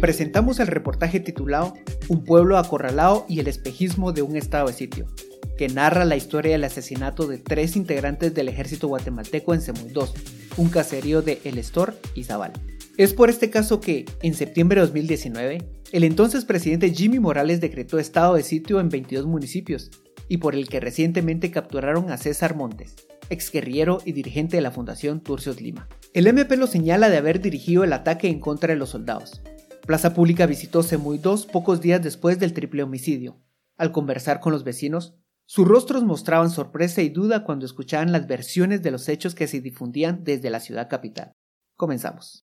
presentamos el reportaje titulado Un pueblo acorralado y el espejismo de un estado de sitio, que narra la historia del asesinato de tres integrantes del ejército guatemalteco en Semuy 2, un caserío de El Estor y Zabal. Es por este caso que, en septiembre de 2019, el entonces presidente Jimmy Morales decretó estado de sitio en 22 municipios, y por el que recientemente capturaron a César Montes, exguerrillero y dirigente de la Fundación Turcios Lima. El MP lo señala de haber dirigido el ataque en contra de los soldados. Plaza Pública visitó Semuy 2 pocos días después del triple homicidio. Al conversar con los vecinos, sus rostros mostraban sorpresa y duda cuando escuchaban las versiones de los hechos que se difundían desde la ciudad capital. Comenzamos.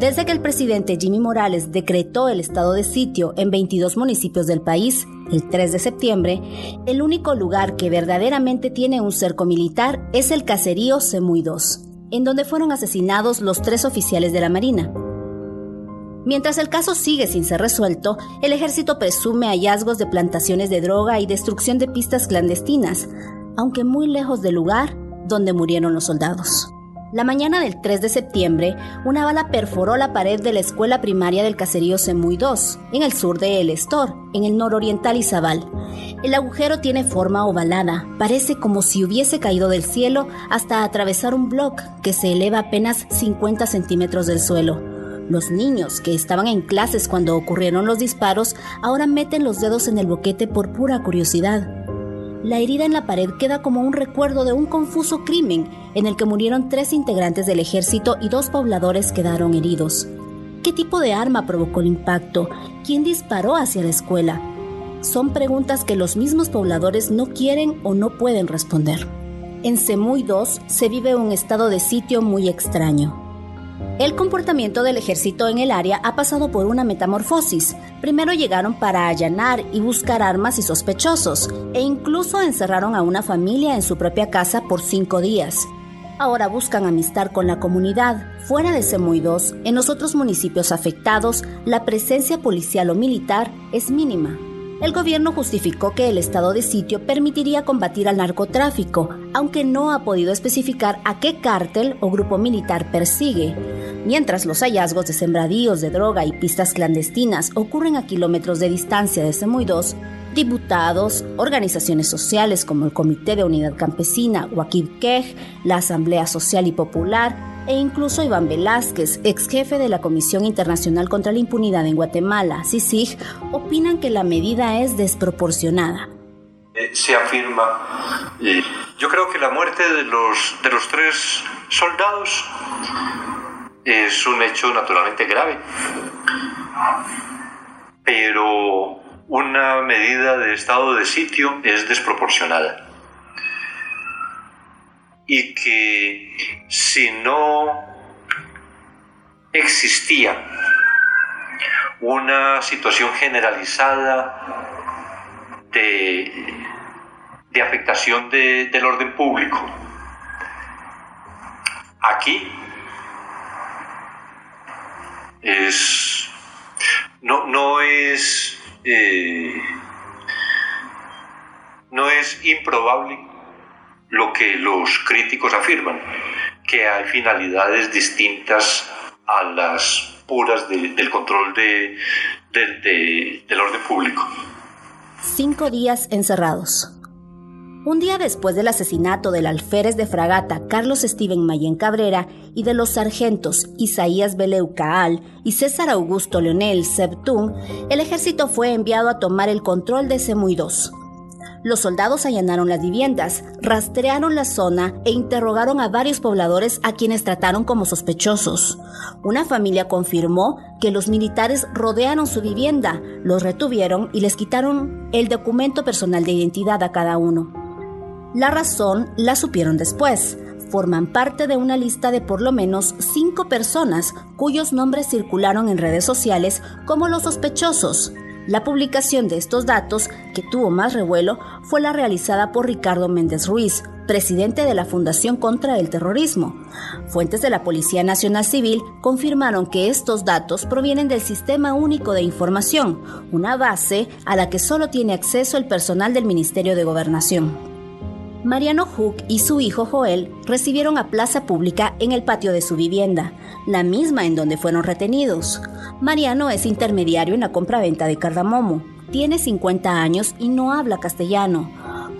Desde que el presidente Jimmy Morales decretó el estado de sitio en 22 municipios del país, el 3 de septiembre, el único lugar que verdaderamente tiene un cerco militar es el caserío Semuy 2, en donde fueron asesinados los tres oficiales de la Marina. Mientras el caso sigue sin ser resuelto, el ejército presume hallazgos de plantaciones de droga y destrucción de pistas clandestinas, aunque muy lejos del lugar donde murieron los soldados. La mañana del 3 de septiembre, una bala perforó la pared de la escuela primaria del caserío Semuy 2, en el sur de El Estor, en el nororiental Izabal. El agujero tiene forma ovalada, parece como si hubiese caído del cielo hasta atravesar un bloque que se eleva apenas 50 centímetros del suelo. Los niños que estaban en clases cuando ocurrieron los disparos ahora meten los dedos en el boquete por pura curiosidad. La herida en la pared queda como un recuerdo de un confuso crimen en el que murieron tres integrantes del ejército y dos pobladores quedaron heridos. ¿Qué tipo de arma provocó el impacto? ¿Quién disparó hacia la escuela? Son preguntas que los mismos pobladores no quieren o no pueden responder. En Semuy 2 se vive un estado de sitio muy extraño. El comportamiento del ejército en el área ha pasado por una metamorfosis. Primero llegaron para allanar y buscar armas y sospechosos, e incluso encerraron a una familia en su propia casa por cinco días. Ahora buscan amistad con la comunidad. Fuera de Semuy 2, en los otros municipios afectados, la presencia policial o militar es mínima. El gobierno justificó que el estado de sitio permitiría combatir al narcotráfico, aunque no ha podido especificar a qué cártel o grupo militar persigue. Mientras los hallazgos de sembradíos de droga y pistas clandestinas ocurren a kilómetros de distancia de Semuy 2, diputados, organizaciones sociales como el Comité de Unidad Campesina, Wakib Kej, la Asamblea Social y Popular, e incluso Iván Velázquez, ex jefe de la Comisión Internacional contra la Impunidad en Guatemala, CICIG, opinan que la medida es desproporcionada. Eh, se afirma, yo creo que la muerte de los, de los tres soldados es un hecho naturalmente grave, pero una medida de estado de sitio es desproporcionada y que si no existía una situación generalizada de, afectación del orden público, aquí es no, no es eh, no es improbable lo que los críticos afirman, que hay finalidades distintas a las puras del control de, del orden público. Cinco días encerrados. Un día después del asesinato del alférez de fragata Carlos Steven Mayen Cabrera y de los sargentos Isaías Beleu Caal y César Augusto Leonel Septún, el ejército fue enviado a tomar el control de Semuy los soldados allanaron las viviendas, rastrearon la zona e interrogaron a varios pobladores a quienes trataron como sospechosos. Una familia confirmó que los militares rodearon su vivienda, los retuvieron y les quitaron el documento personal de identidad a cada uno. La razón la supieron después. Forman parte de una lista de por lo menos cinco personas cuyos nombres circularon en redes sociales como los sospechosos. La publicación de estos datos, que tuvo más revuelo, fue la realizada por Ricardo Méndez Ruiz, presidente de la Fundación contra el Terrorismo. Fuentes de la Policía Nacional Civil confirmaron que estos datos provienen del Sistema Único de Información, una base a la que solo tiene acceso el personal del Ministerio de Gobernación. Mariano Hook y su hijo Joel recibieron a plaza pública en el patio de su vivienda, la misma en donde fueron retenidos. Mariano es intermediario en la compra-venta de cardamomo. Tiene 50 años y no habla castellano.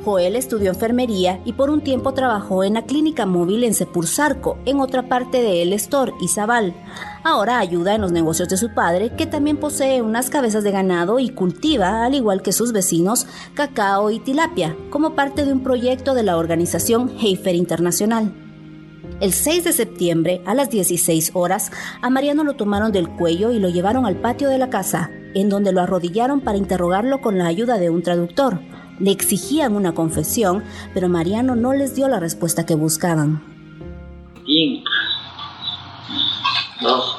Joel estudió enfermería y por un tiempo trabajó en la clínica móvil en Sepursarco, en otra parte de El Estor, Izabal. Ahora ayuda en los negocios de su padre, que también posee unas cabezas de ganado y cultiva, al igual que sus vecinos, cacao y tilapia, como parte de un proyecto de la organización Heifer Internacional. El 6 de septiembre, a las 16 horas, a Mariano lo tomaron del cuello y lo llevaron al patio de la casa, en donde lo arrodillaron para interrogarlo con la ayuda de un traductor. Le exigían una confesión, pero Mariano no les dio la respuesta que buscaban. Dos.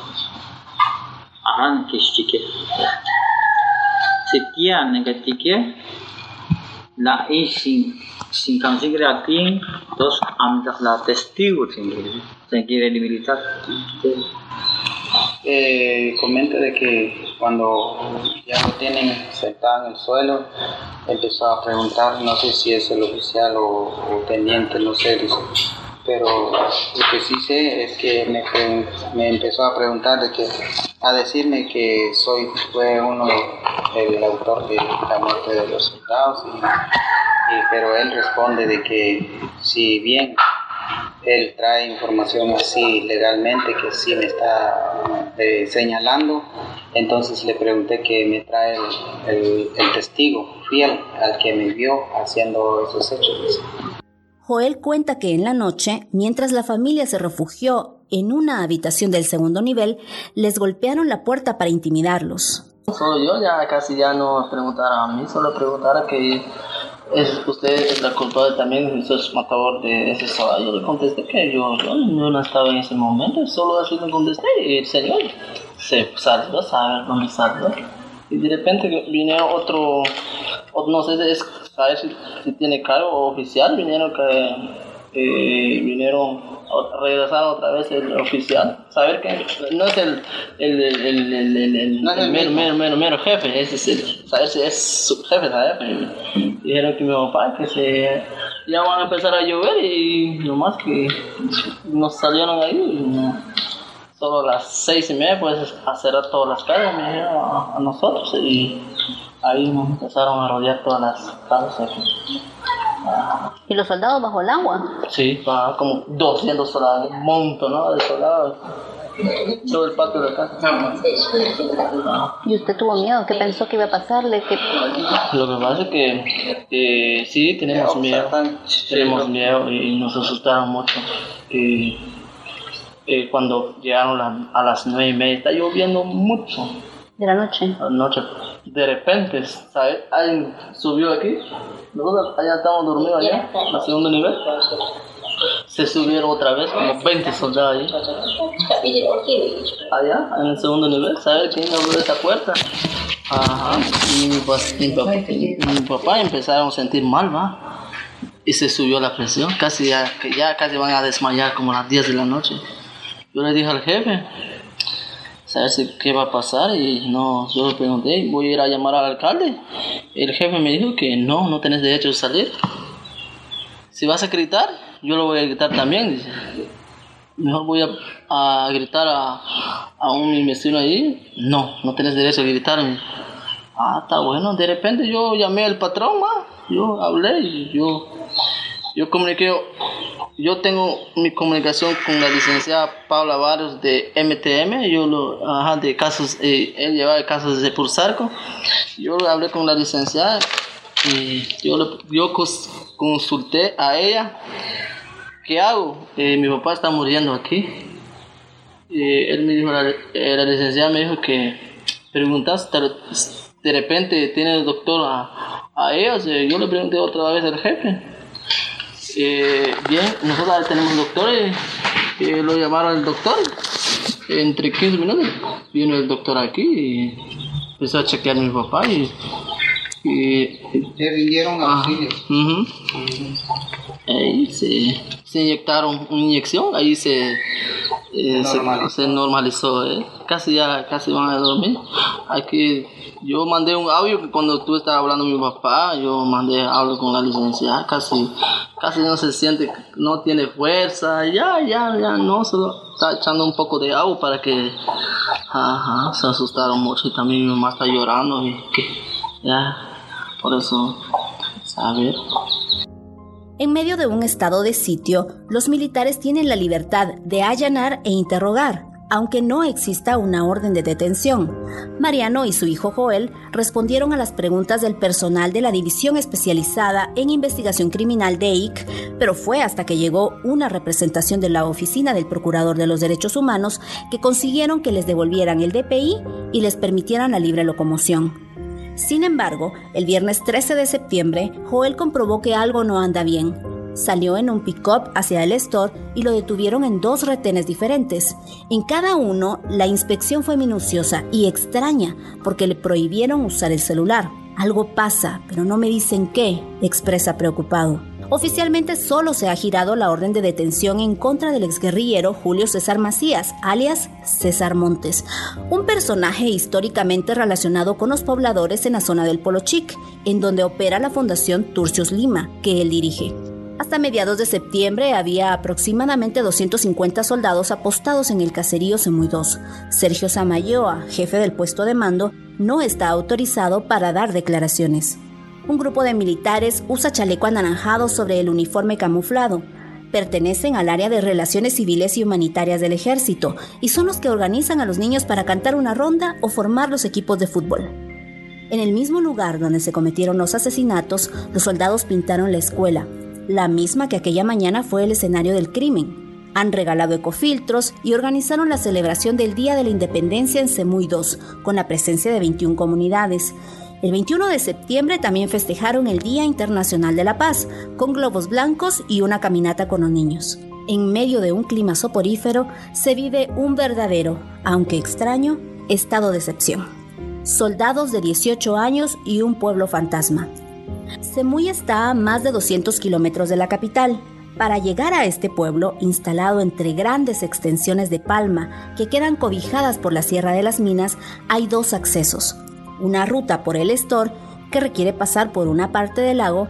La sin sin considerar dos la testigo se quiere debilitar. Eh, comenta de que cuando ya lo tienen sentado en el suelo, empezó a preguntar, no sé si es el oficial o, o teniente, no sé, pero lo que sí sé es que me, me, empezó a preguntar de que a decirme que soy fue uno el autor de la muerte de los soldados pero él responde de que si bien él trae información así legalmente que sí me está eh, señalando, entonces le pregunté que me trae el, el, testigo fiel al que me vio haciendo esos hechos. Joel cuenta que en la noche, mientras la familia se refugió en una habitación del segundo nivel, les golpearon la puerta para intimidarlos. Solo yo ya casi ya no preguntara a mí, solo preguntara que es, usted es la culpable también, usted es matador de ese sábado. Yo le contesté que yo, yo, no estaba en ese momento, solo así le contesté y el señor se salió, sabe dónde salió. Y de repente vinieron otro, no sé si, si tiene cargo oficial, vinieron que eh, vinieron, regresaron otra vez el oficial. Saber que no es el, el, el, el, el, el, mero, mero, mero, jefe, es, es saber si es su jefe, ¿sabes? Dijeron que mi papá, que se ya van a empezar a llover y nomás que nos salieron ahí. solo a las seis y media pues a cerrar todas las calles a, a nosotros y ahí nos empezaron a rodear todas las casas. ¿Y los soldados bajo el agua? Sí, como 200 soldados, un montón ¿no? de soldados. Todo el patio de casa. ¿Y usted tuvo miedo? ¿Qué pensó que iba a pasarle? ¿Qué... Lo que pasa es que eh, sí, tenemos miedo. Tenemos miedo y nos asustaron mucho. Eh, eh, cuando llegaron a las nueve y media, está lloviendo mucho. ¿De la noche? La noche. De repente, ¿sabes? Alguien subió aquí nosotros allá estamos dormidos allá, en el segundo nivel. Se subieron otra vez, como 20 soldados allí. Allá, en el segundo nivel, ¿sabes quién abrió esa puerta? Ajá, y mi, papá, mi papá empezaron a sentir mal, ¿va? Y se subió la presión, casi ya, ya casi van a desmayar como a las 10 de la noche. Yo le dije al jefe, saber qué va a pasar y no, yo le pregunté, voy a ir a llamar al alcalde. El jefe me dijo que no, no tenés derecho de salir. Si vas a gritar, yo lo voy a gritar también. Mejor voy a, gritar a, a un vecino ahí. No, no tenés derecho a gritarme. Ah, está bueno. De repente yo llamé al patrón, yo hablé y yo, yo comuniqué yo tengo mi comunicación con la licenciada Paula Barrios de MTM, yo lo, ajá, de casos, eh, él lleva casos de Pulsarco. Yo hablé con la licenciada y yo, yo consulté a ella, ¿qué hago? Eh, mi papá está muriendo aquí. Y él me dijo, la, eh, la licenciada me dijo que preguntaste, de repente tiene el doctor a, a ellos, yo le pregunté otra vez al jefe eh, bien, nosotros tenemos doctores, eh, lo llamaron el doctor. Entre 15 minutos vino el doctor aquí y empezó a chequear a mi papá y. y ¿Te vinieron auxilio? Ahí se, se, inyectaron una inyección, ahí se, eh, se, normalizó, ¿eh? casi ya casi van a dormir. Hay que, yo mandé un audio que cuando tú estabas hablando con mi papá, yo mandé audio con la licencia, casi, casi no se siente, no tiene fuerza, ya, ya, ya, no, solo está echando un poco de agua para que, ajá, se asustaron mucho y también mi mamá está llorando y que, ya, por eso, a ver. En medio de un estado de sitio, los militares tienen la libertad de allanar e interrogar, aunque no exista una orden de detención. Mariano y su hijo Joel respondieron a las preguntas del personal de la División Especializada en Investigación Criminal de IC, pero fue hasta que llegó una representación de la Oficina del Procurador de los Derechos Humanos que consiguieron que les devolvieran el DPI y les permitieran la libre locomoción. Sin embargo, el viernes 13 de septiembre, Joel comprobó que algo no anda bien. Salió en un pick-up hacia el store y lo detuvieron en dos retenes diferentes. En cada uno, la inspección fue minuciosa y extraña porque le prohibieron usar el celular. Algo pasa, pero no me dicen qué, expresa preocupado. Oficialmente solo se ha girado la orden de detención en contra del exguerrillero Julio César Macías, alias César Montes, un personaje históricamente relacionado con los pobladores en la zona del Polo Chic, en donde opera la Fundación Turcios Lima, que él dirige. Hasta mediados de septiembre había aproximadamente 250 soldados apostados en el caserío Semuy 2. Sergio Samayoa, jefe del puesto de mando, no está autorizado para dar declaraciones. Un grupo de militares usa chaleco anaranjado sobre el uniforme camuflado. Pertenecen al área de relaciones civiles y humanitarias del ejército y son los que organizan a los niños para cantar una ronda o formar los equipos de fútbol. En el mismo lugar donde se cometieron los asesinatos, los soldados pintaron la escuela, la misma que aquella mañana fue el escenario del crimen. Han regalado ecofiltros y organizaron la celebración del Día de la Independencia en Semuy 2, con la presencia de 21 comunidades. El 21 de septiembre también festejaron el Día Internacional de la Paz, con globos blancos y una caminata con los niños. En medio de un clima soporífero se vive un verdadero, aunque extraño, estado de excepción. Soldados de 18 años y un pueblo fantasma. Semuy está a más de 200 kilómetros de la capital. Para llegar a este pueblo, instalado entre grandes extensiones de palma que quedan cobijadas por la Sierra de las Minas, hay dos accesos, una ruta por el Estor que requiere pasar por una parte del lago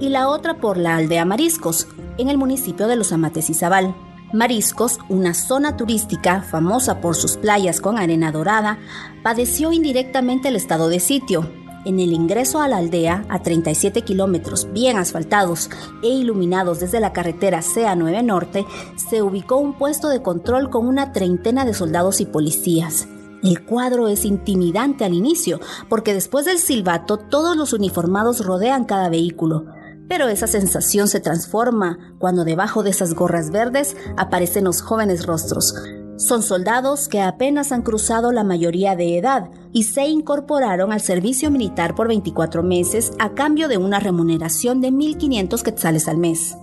y la otra por la aldea Mariscos, en el municipio de Los Amates y Zabal. Mariscos, una zona turística famosa por sus playas con arena dorada, padeció indirectamente el estado de sitio. En el ingreso a la aldea, a 37 kilómetros bien asfaltados e iluminados desde la carretera CA9 Norte, se ubicó un puesto de control con una treintena de soldados y policías. El cuadro es intimidante al inicio, porque después del silbato todos los uniformados rodean cada vehículo. Pero esa sensación se transforma cuando debajo de esas gorras verdes aparecen los jóvenes rostros. Son soldados que apenas han cruzado la mayoría de edad y se incorporaron al servicio militar por 24 meses a cambio de una remuneración de 1.500 quetzales al mes.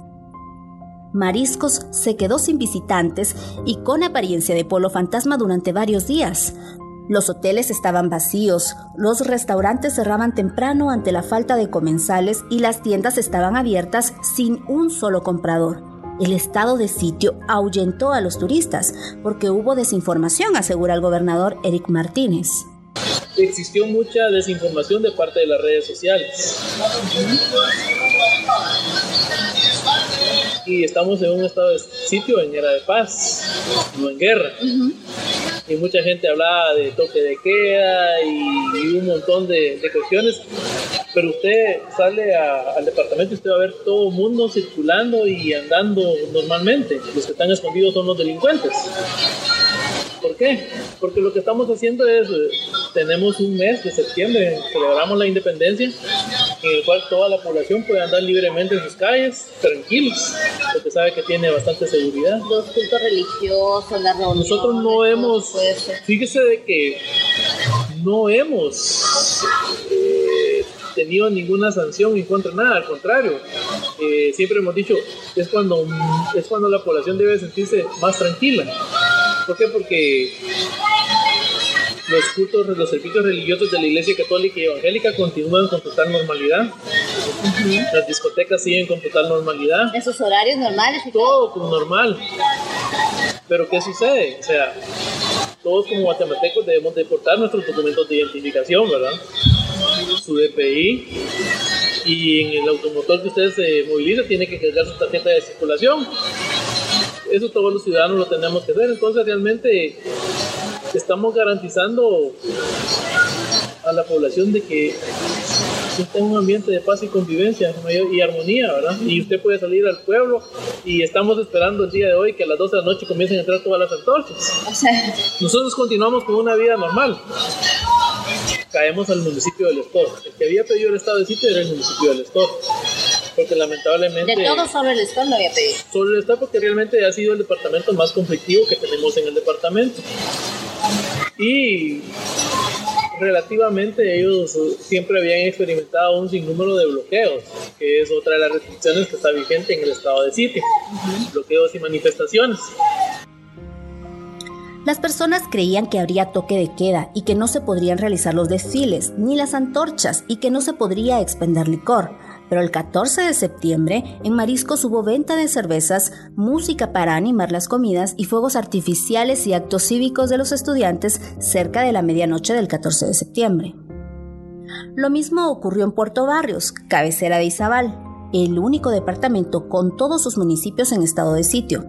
Mariscos se quedó sin visitantes y con apariencia de polo fantasma durante varios días. Los hoteles estaban vacíos, los restaurantes cerraban temprano ante la falta de comensales y las tiendas estaban abiertas sin un solo comprador. El estado de sitio ahuyentó a los turistas porque hubo desinformación, asegura el gobernador Eric Martínez. Existió mucha desinformación de parte de las redes sociales y estamos en un estado de sitio en era de paz, no en guerra. Y mucha gente hablaba de toque de queda y, un montón de, cuestiones. Pero usted sale al departamento y usted va a ver todo el mundo circulando y andando normalmente. Los que están escondidos son los delincuentes. ¿Por qué? Porque lo que estamos haciendo es, eh, tenemos un mes de septiembre, celebramos la independencia, en el cual toda la población puede andar libremente en sus calles, tranquilos, porque sabe que tiene bastante seguridad. Los cultos religiosos, las reuniones. Nosotros no hemos, fíjese de que no hemos eh, tenido ninguna sanción en contra de nada, al contrario, eh, siempre hemos dicho, es cuando, es cuando la población debe sentirse más tranquila ¿Por qué? Porque los cultos, los servicios religiosos de la Iglesia Católica y Evangélica continúan con total normalidad. Las discotecas siguen con total normalidad. ¿Esos horarios normales? todo, todo normal. Pero ¿qué sucede? O sea, todos como guatemaltecos debemos de portar nuestros documentos de identificación, ¿verdad? Su DPI y en el automotor que ustedes se moviliza tiene que cargar su tarjeta de circulación. Eso todos los ciudadanos lo tenemos que hacer, entonces realmente estamos garantizando a la población de que está en un ambiente de paz y convivencia y armonía, ¿verdad? Y usted puede salir al pueblo y estamos esperando el día de hoy que a las 12 de la noche comiencen a entrar todas las antorchas. Nosotros continuamos con una vida normal. Caemos al municipio del Estor. El que había pedido el estado de sitio era el municipio del Estor. Porque lamentablemente... De todo sobre el Estor no había pedido. Sobre el Estor porque realmente ha sido el departamento más conflictivo que tenemos en el departamento. Y relativamente ellos siempre habían experimentado un sinnúmero de bloqueos, que es otra de las restricciones que está vigente en el estado de sitio, bloqueos y manifestaciones. Las personas creían que habría toque de queda y que no se podrían realizar los desfiles ni las antorchas y que no se podría expender licor. Pero el 14 de septiembre en Mariscos hubo venta de cervezas, música para animar las comidas y fuegos artificiales y actos cívicos de los estudiantes cerca de la medianoche del 14 de septiembre. Lo mismo ocurrió en Puerto Barrios, cabecera de Izabal, el único departamento con todos sus municipios en estado de sitio.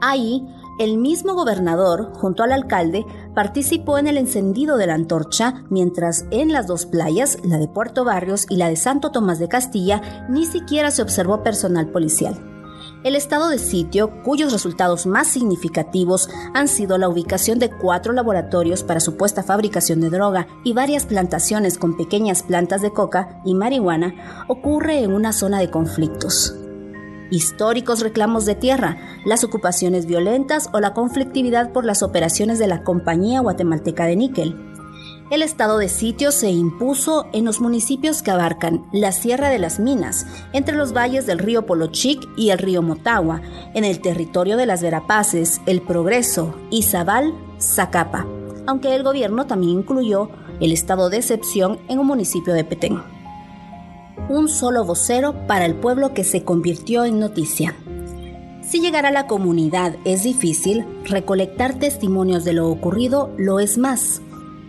Ahí, el mismo gobernador, junto al alcalde, participó en el encendido de la antorcha, mientras en las dos playas, la de Puerto Barrios y la de Santo Tomás de Castilla, ni siquiera se observó personal policial. El estado de sitio, cuyos resultados más significativos han sido la ubicación de cuatro laboratorios para supuesta fabricación de droga y varias plantaciones con pequeñas plantas de coca y marihuana, ocurre en una zona de conflictos históricos reclamos de tierra, las ocupaciones violentas o la conflictividad por las operaciones de la Compañía Guatemalteca de Níquel. El estado de sitio se impuso en los municipios que abarcan la Sierra de las Minas, entre los valles del río Polochic y el río Motagua, en el territorio de las Verapaces, El Progreso, Izabal, Zacapa, aunque el gobierno también incluyó el estado de excepción en un municipio de Petén un solo vocero para el pueblo que se convirtió en noticia. Si llegar a la comunidad es difícil, recolectar testimonios de lo ocurrido lo es más.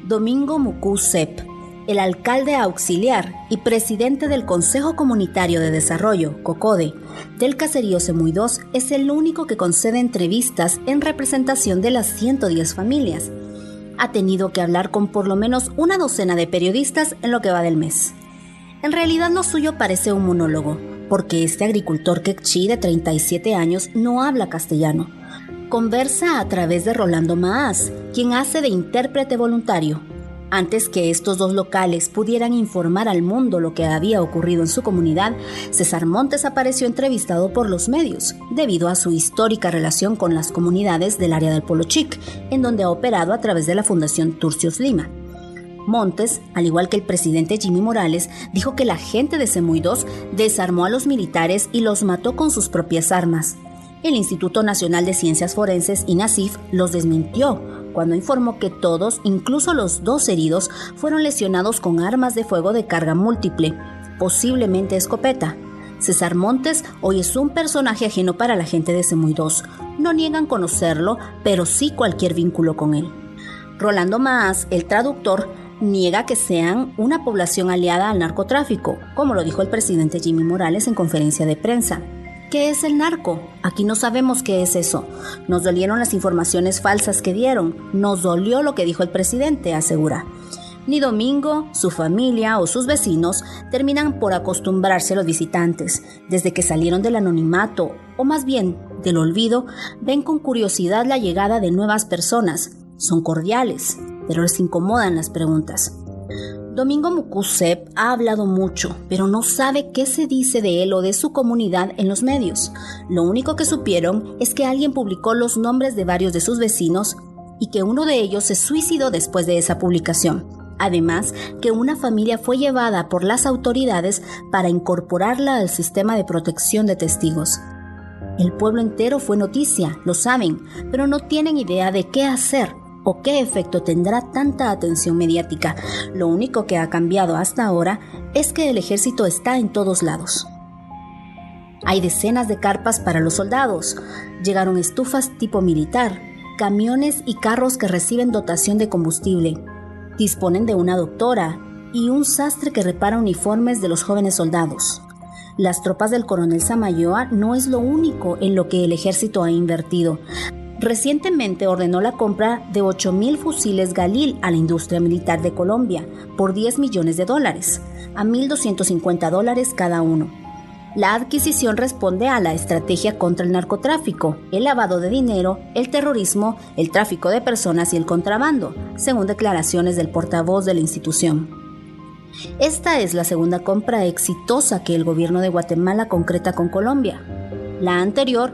Domingo Mucú Sep, el alcalde auxiliar y presidente del Consejo Comunitario de Desarrollo, COCODE, del caserío Semuy 2, es el único que concede entrevistas en representación de las 110 familias. Ha tenido que hablar con por lo menos una docena de periodistas en lo que va del mes. En realidad lo suyo parece un monólogo, porque este agricultor quechí de 37 años no habla castellano. Conversa a través de Rolando Maas, quien hace de intérprete voluntario. Antes que estos dos locales pudieran informar al mundo lo que había ocurrido en su comunidad, César Montes apareció entrevistado por los medios, debido a su histórica relación con las comunidades del área del Polo Chic, en donde ha operado a través de la Fundación Turcios Lima. Montes, al igual que el presidente Jimmy Morales, dijo que la gente de Semuy 2 desarmó a los militares y los mató con sus propias armas. El Instituto Nacional de Ciencias Forenses, INACIF, los desmintió cuando informó que todos, incluso los dos heridos, fueron lesionados con armas de fuego de carga múltiple, posiblemente escopeta. César Montes hoy es un personaje ajeno para la gente de Semuy 2. No niegan conocerlo, pero sí cualquier vínculo con él. Rolando Maas, el traductor, niega que sean una población aliada al narcotráfico, como lo dijo el presidente Jimmy Morales en conferencia de prensa. ¿Qué es el narco? Aquí no sabemos qué es eso. Nos dolieron las informaciones falsas que dieron. Nos dolió lo que dijo el presidente, asegura. Ni Domingo, su familia o sus vecinos terminan por acostumbrarse a los visitantes. Desde que salieron del anonimato, o más bien del olvido, ven con curiosidad la llegada de nuevas personas. Son cordiales, pero les incomodan las preguntas. Domingo Mukusep ha hablado mucho, pero no sabe qué se dice de él o de su comunidad en los medios. Lo único que supieron es que alguien publicó los nombres de varios de sus vecinos y que uno de ellos se suicidó después de esa publicación. Además, que una familia fue llevada por las autoridades para incorporarla al sistema de protección de testigos. El pueblo entero fue noticia, lo saben, pero no tienen idea de qué hacer o qué efecto tendrá tanta atención mediática. Lo único que ha cambiado hasta ahora es que el ejército está en todos lados. Hay decenas de carpas para los soldados. Llegaron estufas tipo militar, camiones y carros que reciben dotación de combustible. Disponen de una doctora y un sastre que repara uniformes de los jóvenes soldados. Las tropas del coronel Samayoa no es lo único en lo que el ejército ha invertido. Recientemente ordenó la compra de 8.000 fusiles Galil a la industria militar de Colombia por 10 millones de dólares, a 1.250 dólares cada uno. La adquisición responde a la estrategia contra el narcotráfico, el lavado de dinero, el terrorismo, el tráfico de personas y el contrabando, según declaraciones del portavoz de la institución. Esta es la segunda compra exitosa que el gobierno de Guatemala concreta con Colombia. La anterior,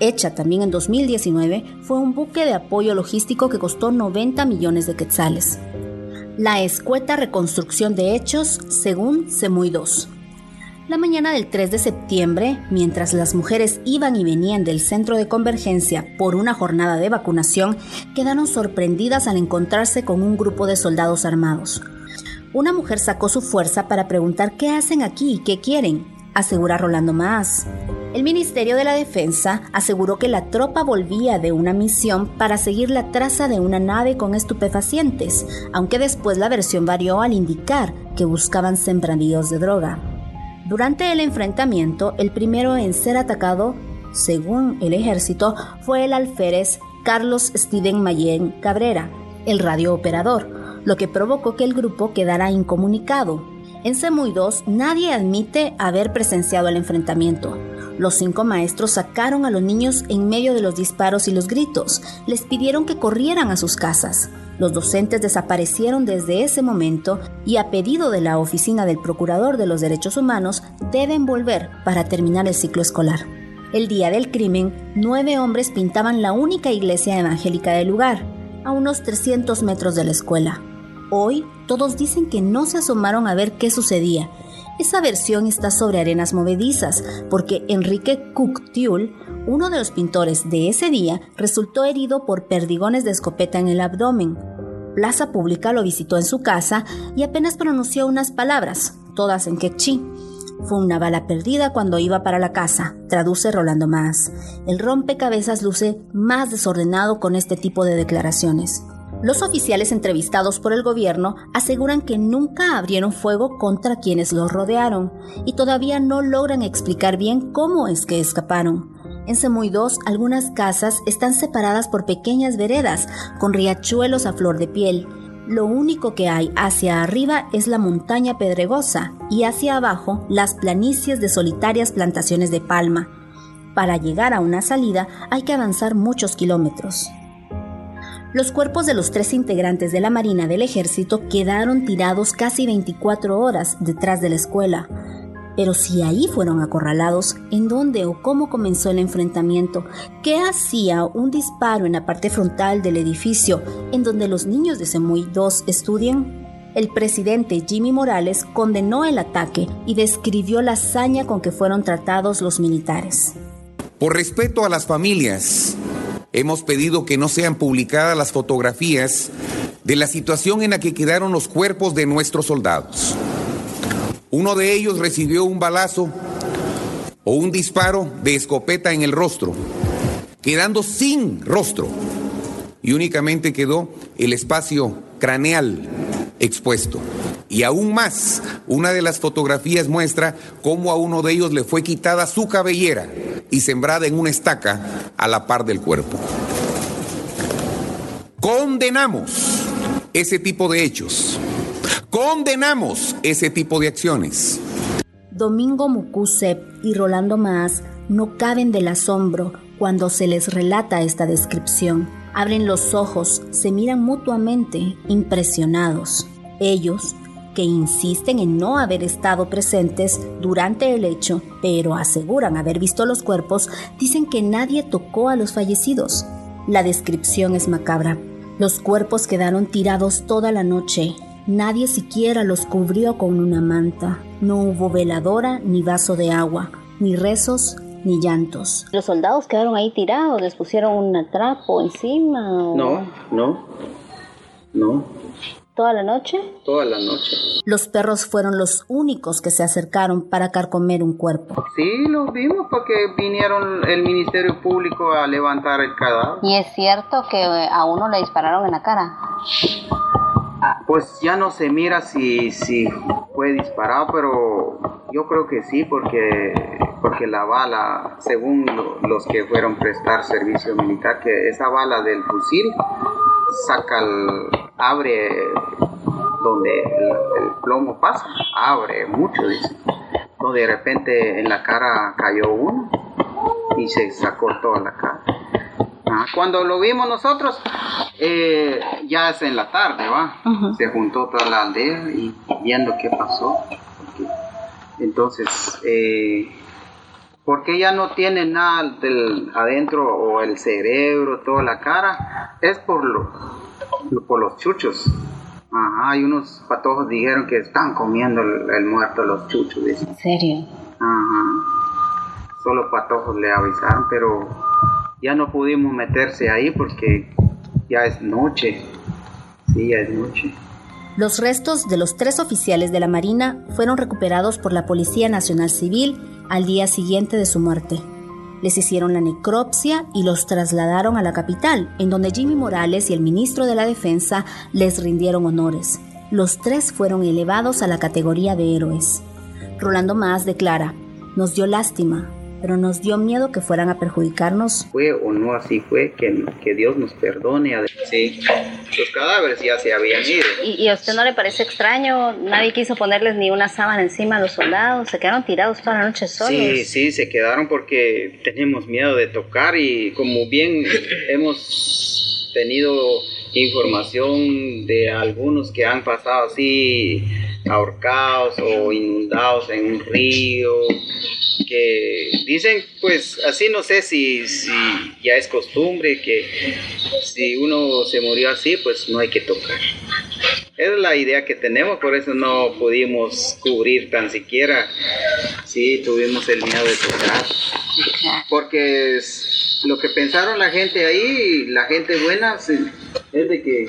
hecha también en 2019, fue un buque de apoyo logístico que costó 90 millones de quetzales. La escueta reconstrucción de hechos según Semuy 2. La mañana del 3 de septiembre, mientras las mujeres iban y venían del centro de convergencia por una jornada de vacunación, quedaron sorprendidas al encontrarse con un grupo de soldados armados. Una mujer sacó su fuerza para preguntar qué hacen aquí y qué quieren, asegura Rolando Más. El Ministerio de la Defensa aseguró que la tropa volvía de una misión para seguir la traza de una nave con estupefacientes, aunque después la versión varió al indicar que buscaban sembradíos de droga. Durante el enfrentamiento, el primero en ser atacado, según el ejército, fue el alférez Carlos Steven Mayen Cabrera, el radiooperador, lo que provocó que el grupo quedara incomunicado. En Semuy 2 nadie admite haber presenciado el enfrentamiento. Los cinco maestros sacaron a los niños en medio de los disparos y los gritos. Les pidieron que corrieran a sus casas. Los docentes desaparecieron desde ese momento y a pedido de la Oficina del Procurador de los Derechos Humanos deben volver para terminar el ciclo escolar. El día del crimen, nueve hombres pintaban la única iglesia evangélica del lugar, a unos 300 metros de la escuela. Hoy todos dicen que no se asomaron a ver qué sucedía. Esa versión está sobre arenas movedizas, porque Enrique Cocteau, uno de los pintores de ese día, resultó herido por perdigones de escopeta en el abdomen. Plaza Pública lo visitó en su casa y apenas pronunció unas palabras, todas en quechí. Fue una bala perdida cuando iba para la casa, traduce Rolando Más. El rompecabezas luce más desordenado con este tipo de declaraciones. Los oficiales entrevistados por el gobierno aseguran que nunca abrieron fuego contra quienes los rodearon y todavía no logran explicar bien cómo es que escaparon. En Semuy 2, algunas casas están separadas por pequeñas veredas con riachuelos a flor de piel. Lo único que hay hacia arriba es la montaña pedregosa y hacia abajo las planicies de solitarias plantaciones de palma. Para llegar a una salida hay que avanzar muchos kilómetros. Los cuerpos de los tres integrantes de la Marina del Ejército quedaron tirados casi 24 horas detrás de la escuela. Pero si ahí fueron acorralados, ¿en dónde o cómo comenzó el enfrentamiento? ¿Qué hacía un disparo en la parte frontal del edificio en donde los niños de Semuy 2 estudian? El presidente Jimmy Morales condenó el ataque y describió la hazaña con que fueron tratados los militares. Por respeto a las familias, hemos pedido que no sean publicadas las fotografías de la situación en la que quedaron los cuerpos de nuestros soldados. Uno de ellos recibió un balazo o un disparo de escopeta en el rostro, quedando sin rostro y únicamente quedó el espacio craneal expuesto. Y aún más, una de las fotografías muestra cómo a uno de ellos le fue quitada su cabellera y sembrada en una estaca a la par del cuerpo. Condenamos ese tipo de hechos. Condenamos ese tipo de acciones. Domingo Mucusep y Rolando Maas no caben del asombro cuando se les relata esta descripción. Abren los ojos, se miran mutuamente, impresionados. Ellos, que insisten en no haber estado presentes durante el hecho, pero aseguran haber visto los cuerpos, dicen que nadie tocó a los fallecidos. La descripción es macabra. Los cuerpos quedaron tirados toda la noche. Nadie siquiera los cubrió con una manta. No hubo veladora ni vaso de agua, ni rezos ni llantos. ¿Los soldados quedaron ahí tirados? ¿Les pusieron un trapo encima? No, no, no. ¿Toda la noche? Toda la noche. Los perros fueron los únicos que se acercaron para carcomer un cuerpo. Sí, los vimos porque vinieron el Ministerio Público a levantar el cadáver. ¿Y es cierto que eh, a uno le dispararon en la cara? Pues ya no se mira si, si fue disparado, pero yo creo que sí, porque, porque la bala, según lo- los que fueron a prestar servicio militar, que esa bala del fusil saca el, abre donde el, el plomo pasa, abre mucho, dice. No, de repente en la cara cayó uno y se sacó toda la cara. Ah, cuando lo vimos nosotros, eh, ya es en la tarde, ¿va? Se juntó toda la aldea y viendo qué pasó. Entonces, eh, porque ya no tiene nada del adentro o el cerebro, toda la cara, es por, lo- por los chuchos. Ajá, hay unos patojos dijeron que están comiendo el, el muerto los chuchos. dicen. ¿En serio? Ajá. Solo patojos le avisaron, pero ya no pudimos meterse ahí porque ya es noche. Sí, ya es noche. Los restos de los tres oficiales de la Marina fueron recuperados por la Policía Nacional Civil al día siguiente de su muerte. Les hicieron la necropsia y los trasladaron a la capital, en donde Jimmy Morales y el ministro de la Defensa les rindieron honores. Los tres fueron elevados a la categoría de héroes. Rolando Más declara, nos dio lástima, pero nos dio miedo que fueran a perjudicarnos. Fue o no así fue, que, que Dios nos perdone. Sí, los cadáveres ya se habían ido. ¿Y, y a usted no le parece extraño? Nadie quiso ponerles ni una sábana encima a los soldados. Se quedaron tirados toda la noche solos. Sí, sí, se quedaron porque tenemos miedo de tocar y como bien hemos tenido información de algunos que han pasado así ahorcados o inundados en un río, que dicen pues así no sé si, si ya es costumbre que si uno se murió así pues no hay que tocar. Es la idea que tenemos, por eso no pudimos cubrir tan siquiera. Sí, tuvimos el miedo de tocar. Porque lo que pensaron la gente ahí, la gente buena, es de que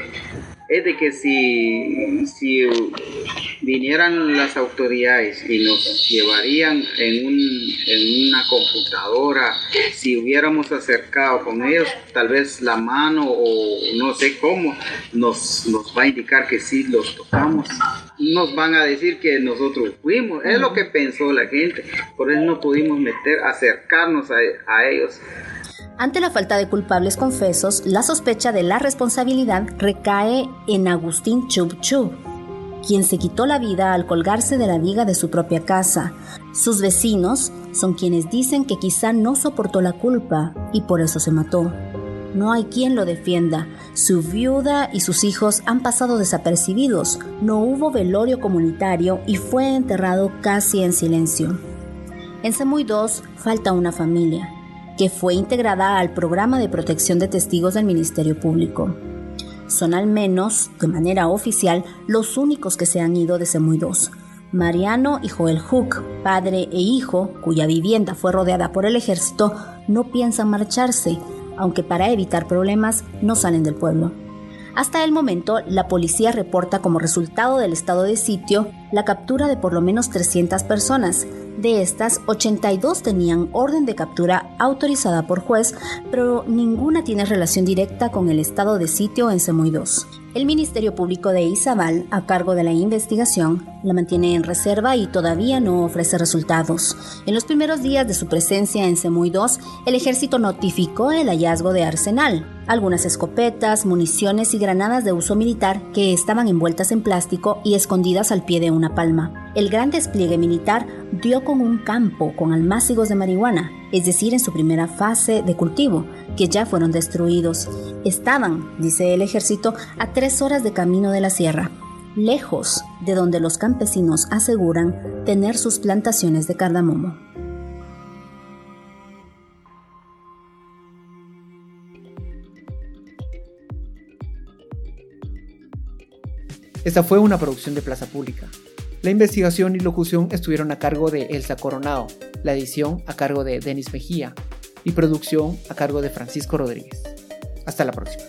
es de que si, si vinieran las autoridades y nos llevarían en, un, en una computadora, si hubiéramos acercado con ellos, tal vez la mano o no sé cómo, nos, nos va a indicar que sí los tocamos. Nos van a decir que nosotros fuimos. Es lo que pensó la gente. Por eso no pudimos meter, acercarnos a, a ellos. Ante la falta de culpables confesos, la sospecha de la responsabilidad recae en Agustín Chub Chub, quien se quitó la vida al colgarse de la viga de su propia casa. Sus vecinos son quienes dicen que quizá no soportó la culpa y por eso se mató. No hay quien lo defienda. Su viuda y sus hijos han pasado desapercibidos. No hubo velorio comunitario y fue enterrado casi en silencio. En Semuy 2 falta una familia que fue integrada al programa de protección de testigos del Ministerio Público. Son al menos, de manera oficial, los únicos que se han ido de Semuy 2. Mariano y Joel Hook, padre e hijo, cuya vivienda fue rodeada por el ejército, no piensan marcharse, aunque para evitar problemas no salen del pueblo. Hasta el momento, la policía reporta como resultado del estado de sitio la captura de por lo menos 300 personas. De estas, 82 tenían orden de captura autorizada por juez, pero ninguna tiene relación directa con el estado de sitio en Semuy 2. El Ministerio Público de Izabal, a cargo de la investigación, la mantiene en reserva y todavía no ofrece resultados. En los primeros días de su presencia en Semuy 2, el ejército notificó el hallazgo de arsenal, algunas escopetas, municiones y granadas de uso militar que estaban envueltas en plástico y escondidas al pie de una palma. El gran despliegue militar dio con un campo con almácigos de marihuana, es decir, en su primera fase de cultivo, que ya fueron destruidos. Estaban, dice el ejército, a tres horas de camino de la sierra, lejos de donde los campesinos aseguran tener sus plantaciones de cardamomo. Esta fue una producción de Plaza Pública. La investigación y locución estuvieron a cargo de Elsa Coronado, la edición a cargo de Denis Mejía y producción a cargo de Francisco Rodríguez. Hasta la próxima.